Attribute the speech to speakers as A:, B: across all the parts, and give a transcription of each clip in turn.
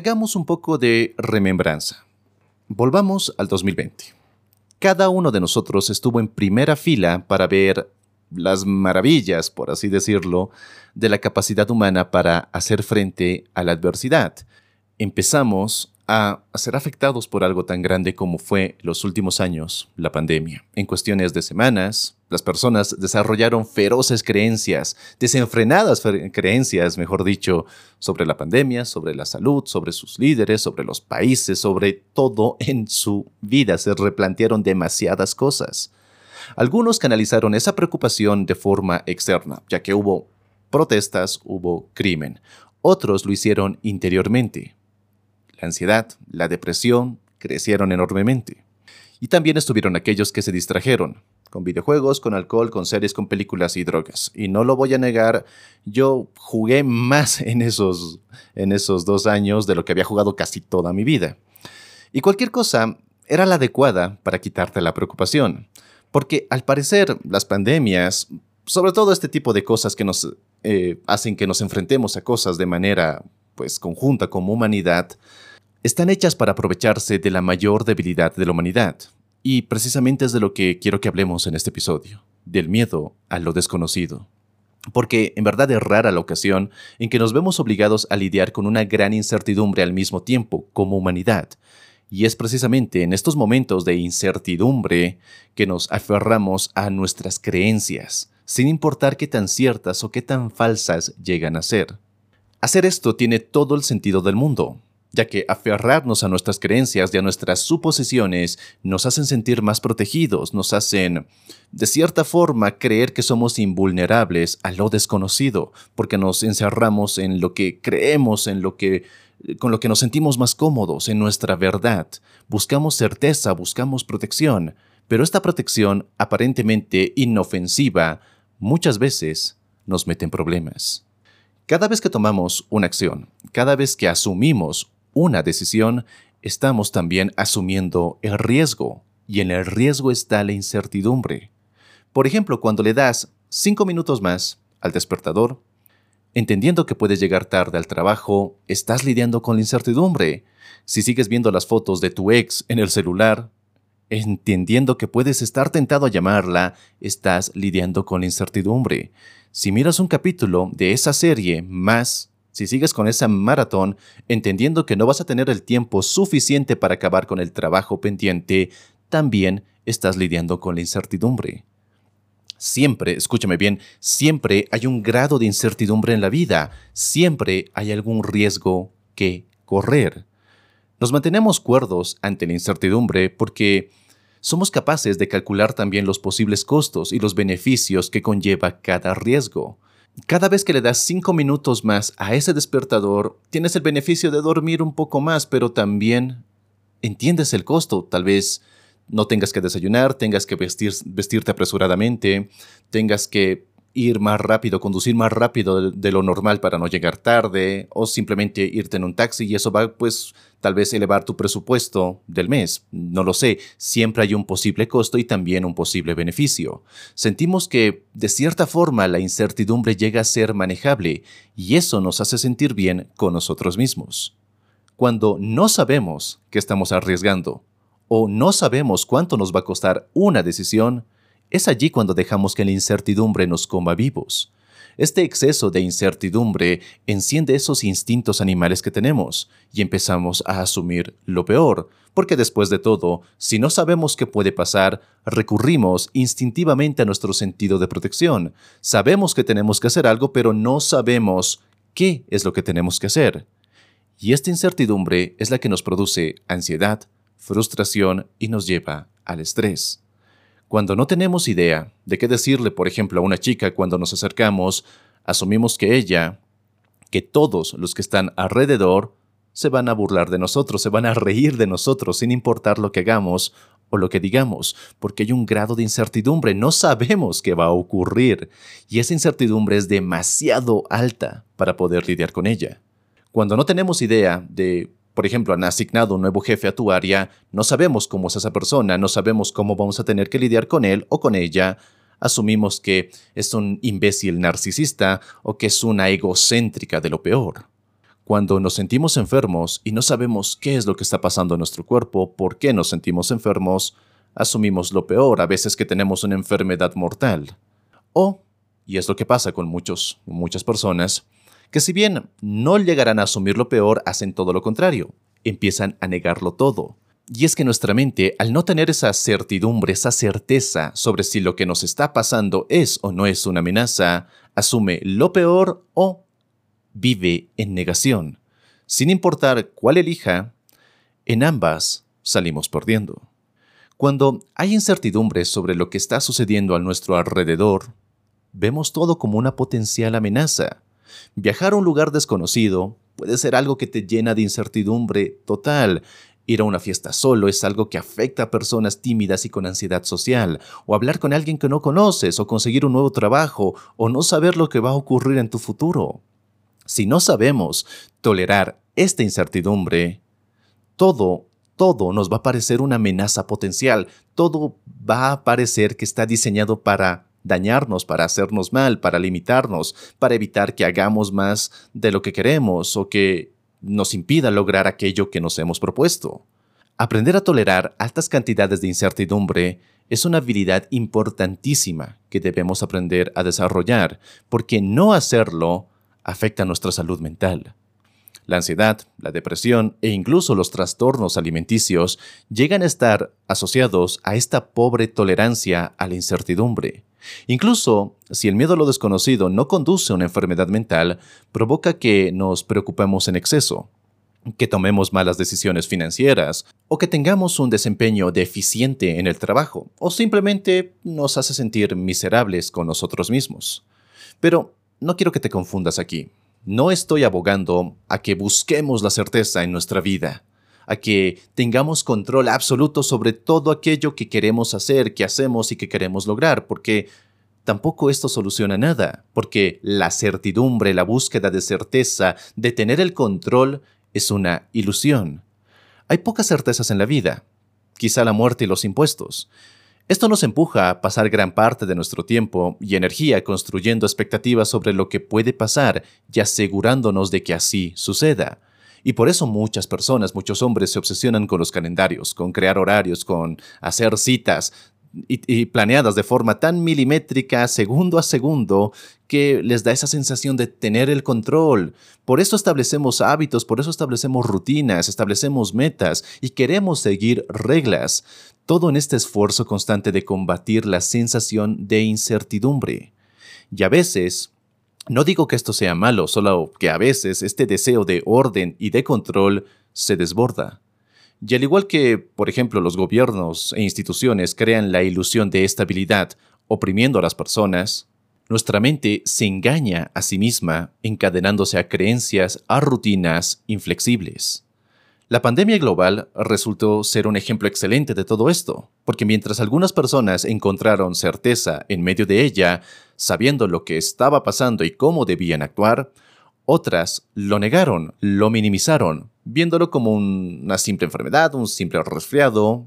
A: Hagamos un poco de remembranza. Volvamos al 2020. Cada uno de nosotros estuvo en primera fila para ver las maravillas, por así decirlo, de la capacidad humana para hacer frente a la adversidad. Empezamos a, ser afectados por algo tan grande como fue los últimos años, la pandemia. En cuestiones de semanas, las personas desarrollaron feroces creencias, desenfrenadas creencias, mejor dicho, sobre la pandemia, sobre la salud, sobre sus líderes, sobre los países, sobre todo en su vida. Se replantearon demasiadas cosas. Algunos canalizaron esa preocupación de forma externa, ya que hubo protestas, hubo crimen. Otros lo hicieron interiormente, la ansiedad, la depresión crecieron enormemente. Y también estuvieron aquellos que se distrajeron, con videojuegos, con alcohol, con series, con películas y drogas. Y no lo voy a negar, yo jugué más en esos, en esos dos años de lo que había jugado casi toda mi vida. Y cualquier cosa era la adecuada para quitarte la preocupación. Porque al parecer las pandemias, sobre todo este tipo de cosas que nos eh, hacen que nos enfrentemos a cosas de manera pues conjunta como humanidad, están hechas para aprovecharse de la mayor debilidad de la humanidad. Y precisamente es de lo que quiero que hablemos en este episodio, del miedo a lo desconocido. Porque en verdad es rara la ocasión en que nos vemos obligados a lidiar con una gran incertidumbre al mismo tiempo como humanidad. Y es precisamente en estos momentos de incertidumbre que nos aferramos a nuestras creencias, sin importar qué tan ciertas o qué tan falsas llegan a ser. Hacer esto tiene todo el sentido del mundo, ya que aferrarnos a nuestras creencias y a nuestras suposiciones nos hacen sentir más protegidos, nos hacen, de cierta forma, creer que somos invulnerables a lo desconocido, porque nos encerramos en lo que creemos, en lo que con lo que nos sentimos más cómodos, en nuestra verdad. Buscamos certeza, buscamos protección, pero esta protección, aparentemente inofensiva, muchas veces nos mete en problemas. Cada vez que tomamos una acción, cada vez que asumimos una decisión, estamos también asumiendo el riesgo, y en el riesgo está la incertidumbre. Por ejemplo, cuando le das cinco minutos más al despertador, entendiendo que puedes llegar tarde al trabajo, estás lidiando con la incertidumbre. Si sigues viendo las fotos de tu ex en el celular, entendiendo que puedes estar tentado a llamarla, estás lidiando con la incertidumbre. Si miras un capítulo de esa serie más si sigues con esa maratón, entendiendo que no vas a tener el tiempo suficiente para acabar con el trabajo pendiente, también estás lidiando con la incertidumbre. Siempre, escúchame bien, siempre hay un grado de incertidumbre en la vida, siempre hay algún riesgo que correr. Nos mantenemos cuerdos ante la incertidumbre porque somos capaces de calcular también los posibles costos y los beneficios que conlleva cada riesgo. Cada vez que le das cinco minutos más a ese despertador, tienes el beneficio de dormir un poco más, pero también entiendes el costo. Tal vez no tengas que desayunar, tengas que vestirte apresuradamente, tengas que ir más rápido, conducir más rápido de, lo normal para no llegar tarde, o simplemente irte en un taxi y eso va pues tal vez elevar tu presupuesto del mes. No lo sé, siempre hay un posible costo y también un posible beneficio. Sentimos que de cierta forma la incertidumbre llega a ser manejable y eso nos hace sentir bien con nosotros mismos. Cuando no sabemos que estamos arriesgando o no sabemos cuánto nos va a costar una decisión, es allí cuando dejamos que la incertidumbre nos coma vivos. Este exceso de incertidumbre enciende esos instintos animales que tenemos y empezamos a asumir lo peor, porque después de todo, si no sabemos qué puede pasar, recurrimos instintivamente a nuestro sentido de protección. Sabemos que tenemos que hacer algo, pero no sabemos qué es lo que tenemos que hacer. Y esta incertidumbre es la que nos produce ansiedad, frustración y nos lleva al estrés. Cuando no tenemos idea de qué decirle, por ejemplo, a una chica cuando nos acercamos, asumimos que ella, que todos los que están alrededor, se van a burlar de nosotros, se van a reír de nosotros sin importar lo que hagamos o lo que digamos, porque hay un grado de incertidumbre, no sabemos qué va a ocurrir y esa incertidumbre es demasiado alta para poder lidiar con ella. Cuando no tenemos idea de, por ejemplo, han asignado un nuevo jefe a tu área, no sabemos cómo es esa persona, no sabemos cómo vamos a tener que lidiar con él o con ella, asumimos que es un imbécil narcisista o que es una egocéntrica de lo peor. Cuando nos sentimos enfermos y no sabemos qué es lo que está pasando en nuestro cuerpo, por qué nos sentimos enfermos, asumimos lo peor, a veces que tenemos una enfermedad mortal. O, y es lo que pasa con muchos, muchas personas, que si bien no llegarán a asumir lo peor, hacen todo lo contrario, empiezan a negarlo todo. Y es que nuestra mente, al no tener esa certidumbre, esa certeza sobre si lo que nos está pasando es o no es una amenaza, asume lo peor o vive en negación. Sin importar cuál elija, en ambas salimos perdiendo. Cuando hay incertidumbre sobre lo que está sucediendo a nuestro alrededor, vemos todo como una potencial amenaza. Viajar a un lugar desconocido puede ser algo que te llena de incertidumbre total. Ir a una fiesta solo es algo que afecta a personas tímidas y con ansiedad social, o hablar con alguien que no conoces, o conseguir un nuevo trabajo, o no saber lo que va a ocurrir en tu futuro. Si no sabemos tolerar esta incertidumbre, todo, todo nos va a parecer una amenaza potencial, todo va a parecer que está diseñado para dañarnos, para hacernos mal, para limitarnos, para evitar que hagamos más de lo que queremos o que nos impida lograr aquello que nos hemos propuesto. Aprender a tolerar altas cantidades de incertidumbre es una habilidad importantísima que debemos aprender a desarrollar, porque no hacerlo afecta nuestra salud mental. La ansiedad, la depresión e incluso los trastornos alimenticios llegan a estar asociados a esta pobre tolerancia a la incertidumbre. Incluso si el miedo a lo desconocido no conduce a una enfermedad mental, provoca que nos preocupemos en exceso, que tomemos malas decisiones financieras o que tengamos un desempeño deficiente en el trabajo o simplemente nos hace sentir miserables con nosotros mismos. Pero no quiero que te confundas aquí. No estoy abogando a que busquemos la certeza en nuestra vida, a que tengamos control absoluto sobre todo aquello que queremos hacer, que hacemos y que queremos lograr, porque tampoco esto soluciona nada, porque la certidumbre, la búsqueda de certeza, de tener el control, es una ilusión. Hay pocas certezas en la vida, quizá la muerte y los impuestos, esto nos empuja a pasar gran parte de nuestro tiempo y energía construyendo expectativas sobre lo que puede pasar y asegurándonos de que así suceda. Y por eso muchas personas, muchos hombres se obsesionan con los calendarios, con crear horarios, con hacer citas, y, planeadas de forma tan milimétrica, segundo a segundo, que les da esa sensación de tener el control. Por eso establecemos hábitos, por eso establecemos rutinas, establecemos metas y queremos seguir reglas. Todo en este esfuerzo constante de combatir la sensación de incertidumbre. Y a veces, no digo que esto sea malo, solo que a veces este deseo de orden y de control se desborda. Y al igual que, por ejemplo, los gobiernos e instituciones crean la ilusión de estabilidad, oprimiendo a las personas, nuestra mente se engaña a sí misma, encadenándose a creencias, a rutinas inflexibles. La pandemia global resultó ser un ejemplo excelente de todo esto, porque mientras algunas personas encontraron certeza en medio de ella, sabiendo lo que estaba pasando y cómo debían actuar, otras lo negaron, lo minimizaron, viéndolo como una simple enfermedad, un simple resfriado,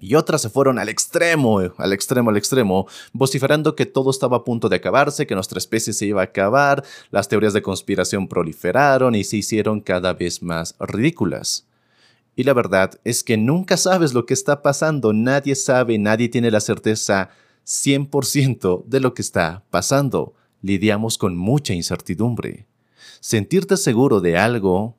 A: y otras se fueron al extremo, al extremo, al extremo, vociferando que todo estaba a punto de acabarse, que nuestra especie se iba a acabar, las teorías de conspiración proliferaron y se hicieron cada vez más ridículas. Y la verdad es que nunca sabes lo que está pasando, nadie sabe, nadie tiene la certeza 100% de lo que está pasando. Lidiamos con mucha incertidumbre. Sentirte seguro de algo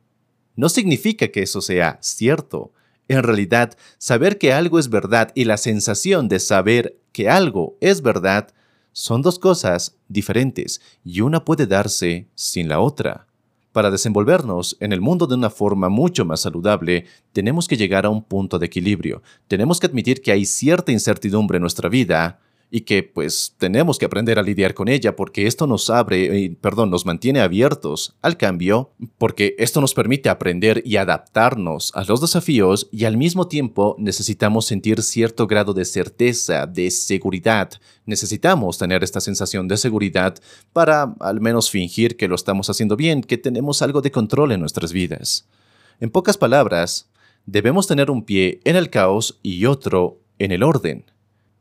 A: no significa que eso sea cierto. En realidad, saber que algo es verdad y la sensación de saber que algo es verdad son dos cosas diferentes y una puede darse sin la otra. Para desenvolvernos en el mundo de una forma mucho más saludable, tenemos que llegar a un punto de equilibrio. Tenemos que admitir que hay cierta incertidumbre en nuestra vida y que pues tenemos que aprender a lidiar con ella porque esto nos abre, eh, perdón, nos mantiene abiertos al cambio, porque esto nos permite aprender y adaptarnos a los desafíos y al mismo tiempo necesitamos sentir cierto grado de certeza, de seguridad. Necesitamos tener esta sensación de seguridad para al menos fingir que lo estamos haciendo bien, que tenemos algo de control en nuestras vidas. En pocas palabras, debemos tener un pie en el caos y otro en el orden.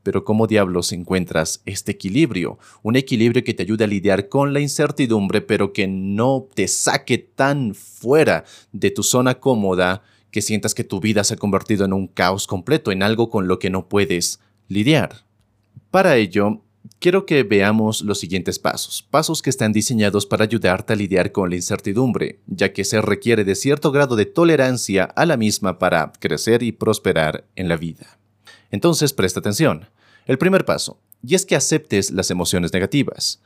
A: Pero ¿cómo diablos encuentras este equilibrio? Un equilibrio que te ayude a lidiar con la incertidumbre, pero que no te saque tan fuera de tu zona cómoda que sientas que tu vida se ha convertido en un caos completo, en algo con lo que no puedes lidiar. Para ello, quiero que veamos los siguientes pasos, pasos que están diseñados para ayudarte a lidiar con la incertidumbre, ya que se requiere de cierto grado de tolerancia a la misma para crecer y prosperar en la vida. Entonces, presta atención. El primer paso, y es que aceptes las emociones negativas.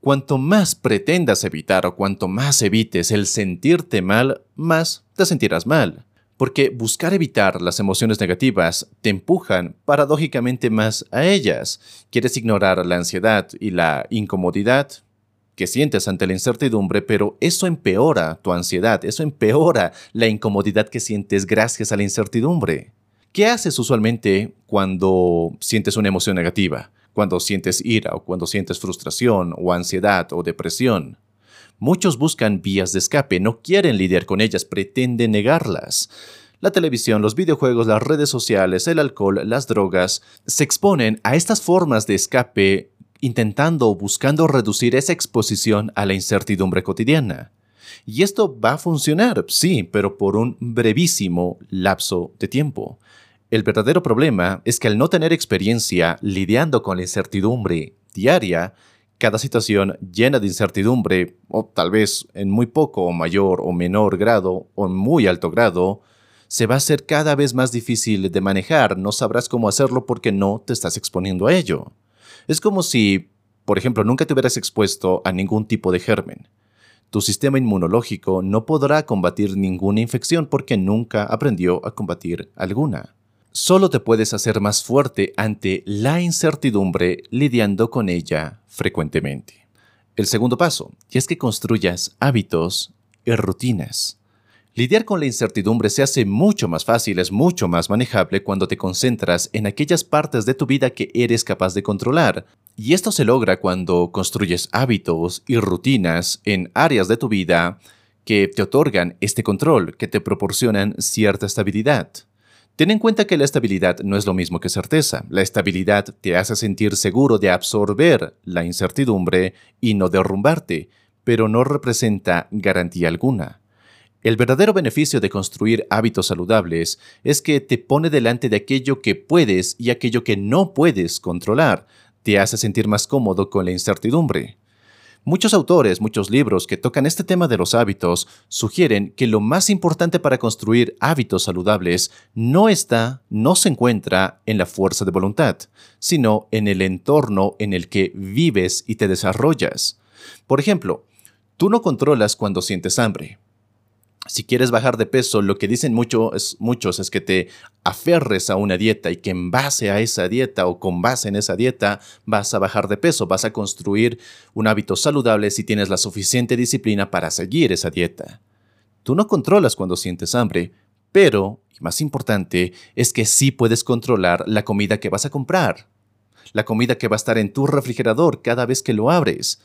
A: Cuanto más pretendas evitar o cuanto más evites el sentirte mal, más te sentirás mal. Porque buscar evitar las emociones negativas te empujan paradójicamente más a ellas. Quieres ignorar la ansiedad y la incomodidad que sientes ante la incertidumbre, pero eso empeora tu ansiedad, eso empeora la incomodidad que sientes gracias a la incertidumbre. ¿Qué haces usualmente cuando sientes una emoción negativa? Cuando sientes ira o cuando sientes frustración o ansiedad o depresión. Muchos buscan vías de escape, no quieren lidiar con ellas, pretenden negarlas. La televisión, los videojuegos, las redes sociales, el alcohol, las drogas, se exponen a estas formas de escape intentando o buscando reducir esa exposición a la incertidumbre cotidiana. Y esto va a funcionar, sí, pero por un brevísimo lapso de tiempo. El verdadero problema es que al no tener experiencia lidiando con la incertidumbre diaria, cada situación llena de incertidumbre, o tal vez en muy poco o mayor o menor grado o en muy alto grado, se va a hacer cada vez más difícil de manejar, no sabrás cómo hacerlo porque no te estás exponiendo a ello. Es como si, por ejemplo, nunca te hubieras expuesto a ningún tipo de germen tu sistema inmunológico no podrá combatir ninguna infección porque nunca aprendió a combatir alguna. Solo te puedes hacer más fuerte ante la incertidumbre lidiando con ella frecuentemente. El segundo paso, es que construyas hábitos y rutinas. Lidiar con la incertidumbre se hace mucho más fácil, es mucho más manejable cuando te concentras en aquellas partes de tu vida que eres capaz de controlar. Y esto se logra cuando construyes hábitos y rutinas en áreas de tu vida que te otorgan este control, que te proporcionan cierta estabilidad. Ten en cuenta que la estabilidad no es lo mismo que certeza. La estabilidad te hace sentir seguro de absorber la incertidumbre y no derrumbarte, pero no representa garantía alguna. El verdadero beneficio de construir hábitos saludables es que te pone delante de aquello que puedes y aquello que no puedes controlar, te hace sentir más cómodo con la incertidumbre. Muchos autores, muchos libros que tocan este tema de los hábitos sugieren que lo más importante para construir hábitos saludables no está, no se encuentra en la fuerza de voluntad, sino en el entorno en el que vives y te desarrollas. Por ejemplo, tú no controlas cuando sientes hambre, si quieres bajar de peso, lo que dicen muchos es que te aferres a una dieta y que en base a esa dieta o con base en esa dieta vas a bajar de peso, vas a construir un hábito saludable si tienes la suficiente disciplina para seguir esa dieta. Tú no controlas cuando sientes hambre, pero, y más importante, es que sí puedes controlar la comida que vas a comprar, la comida que va a estar en tu refrigerador cada vez que lo abres.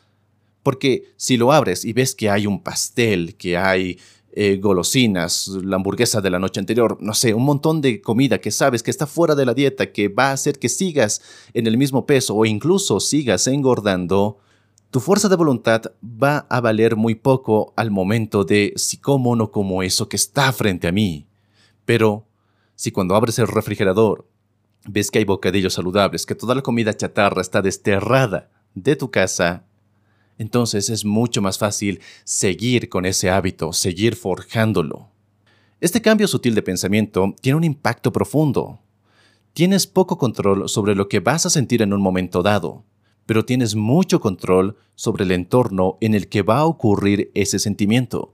A: Porque si lo abres y ves que hay un pastel, que hay eh, golosinas, la hamburguesa de la noche anterior, no sé, un montón de comida que sabes que está fuera de la dieta, que va a hacer que sigas en el mismo peso o incluso sigas engordando, tu fuerza de voluntad va a valer muy poco al momento de si como o no como eso que está frente a mí. Pero si cuando abres el refrigerador ves que hay bocadillos saludables, que toda la comida chatarra está desterrada de tu casa, entonces es mucho más fácil seguir con ese hábito, seguir forjándolo. Este cambio sutil de pensamiento tiene un impacto profundo. Tienes poco control sobre lo que vas a sentir en un momento dado, pero tienes mucho control sobre el entorno en el que va a ocurrir ese sentimiento.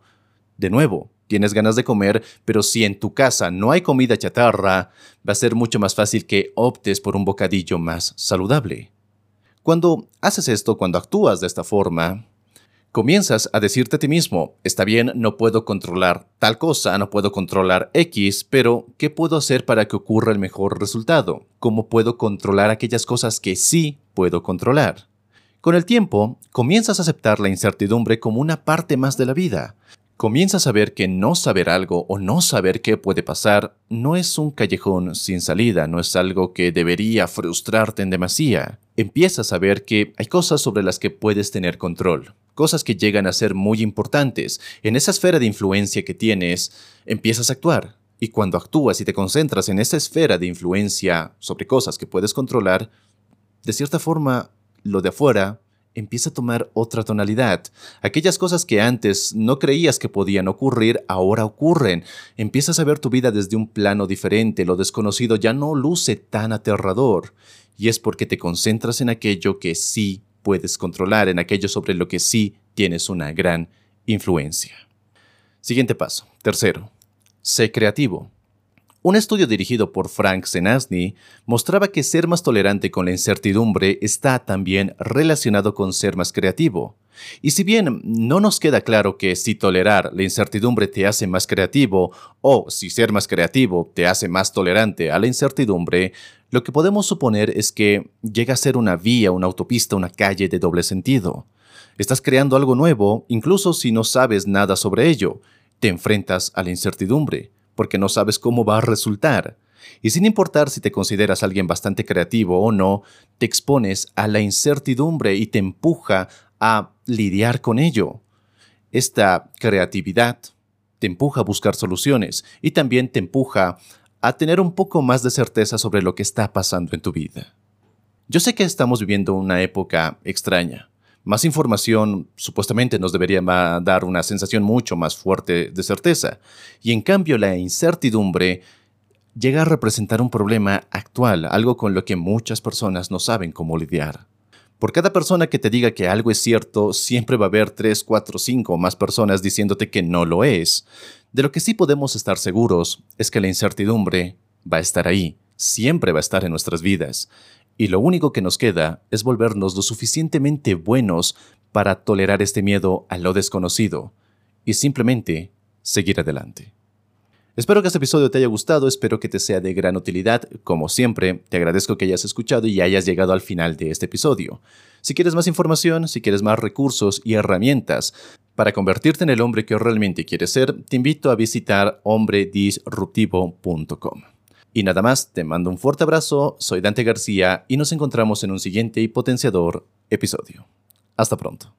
A: De nuevo, tienes ganas de comer, pero si en tu casa no hay comida chatarra, va a ser mucho más fácil que optes por un bocadillo más saludable. Cuando haces esto, cuando actúas de esta forma, comienzas a decirte a ti mismo, está bien, no puedo controlar tal cosa, no puedo controlar X, pero ¿qué puedo hacer para que ocurra el mejor resultado? ¿Cómo puedo controlar aquellas cosas que sí puedo controlar? Con el tiempo, comienzas a aceptar la incertidumbre como una parte más de la vida. Comienzas a ver que no saber algo o no saber qué puede pasar no es un callejón sin salida, no es algo que debería frustrarte en demasía. Empiezas a ver que hay cosas sobre las que puedes tener control, cosas que llegan a ser muy importantes. En esa esfera de influencia que tienes, empiezas a actuar. Y cuando actúas y te concentras en esa esfera de influencia sobre cosas que puedes controlar, de cierta forma, lo de afuera empieza a tomar otra tonalidad. Aquellas cosas que antes no creías que podían ocurrir, ahora ocurren. Empiezas a ver tu vida desde un plano diferente, lo desconocido ya no luce tan aterrador. Y es porque te concentras en aquello que sí puedes controlar, en aquello sobre lo que sí tienes una gran influencia. Siguiente paso. Tercero, sé creativo. Un estudio dirigido por Frank Senasny mostraba que ser más tolerante con la incertidumbre está también relacionado con ser más creativo. Y si bien no nos queda claro que si tolerar la incertidumbre te hace más creativo o si ser más creativo te hace más tolerante a la incertidumbre, lo que podemos suponer es que llega a ser una vía, una autopista, una calle de doble sentido. Estás creando algo nuevo, incluso si no sabes nada sobre ello. Te enfrentas a la incertidumbre porque no sabes cómo va a resultar. Y sin importar si te consideras alguien bastante creativo o no, te expones a la incertidumbre y te empuja a lidiar con ello. Esta creatividad te empuja a buscar soluciones y también te empuja a tener un poco más de certeza sobre lo que está pasando en tu vida. Yo sé que estamos viviendo una época extraña, más información supuestamente nos debería dar una sensación mucho más fuerte de certeza, y en cambio la incertidumbre llega a representar un problema actual, algo con lo que muchas personas no saben cómo lidiar. Por cada persona que te diga que algo es cierto, siempre va a haber 3, 4, 5 o más personas diciéndote que no lo es. De lo que sí podemos estar seguros es que la incertidumbre va a estar ahí, siempre va a estar en nuestras vidas y lo único que nos queda es volvernos lo suficientemente buenos para tolerar este miedo a lo desconocido y simplemente seguir adelante. Espero que este episodio te haya gustado, espero que te sea de gran utilidad. Como siempre, te agradezco que hayas escuchado y hayas llegado al final de este episodio. Si quieres más información, si quieres más recursos y herramientas para convertirte en el hombre que realmente quieres ser, te invito a visitar hombredisruptivo.com. Y nada más, te mando un fuerte abrazo, soy Dante García y nos encontramos en un siguiente y potenciador episodio. Hasta pronto.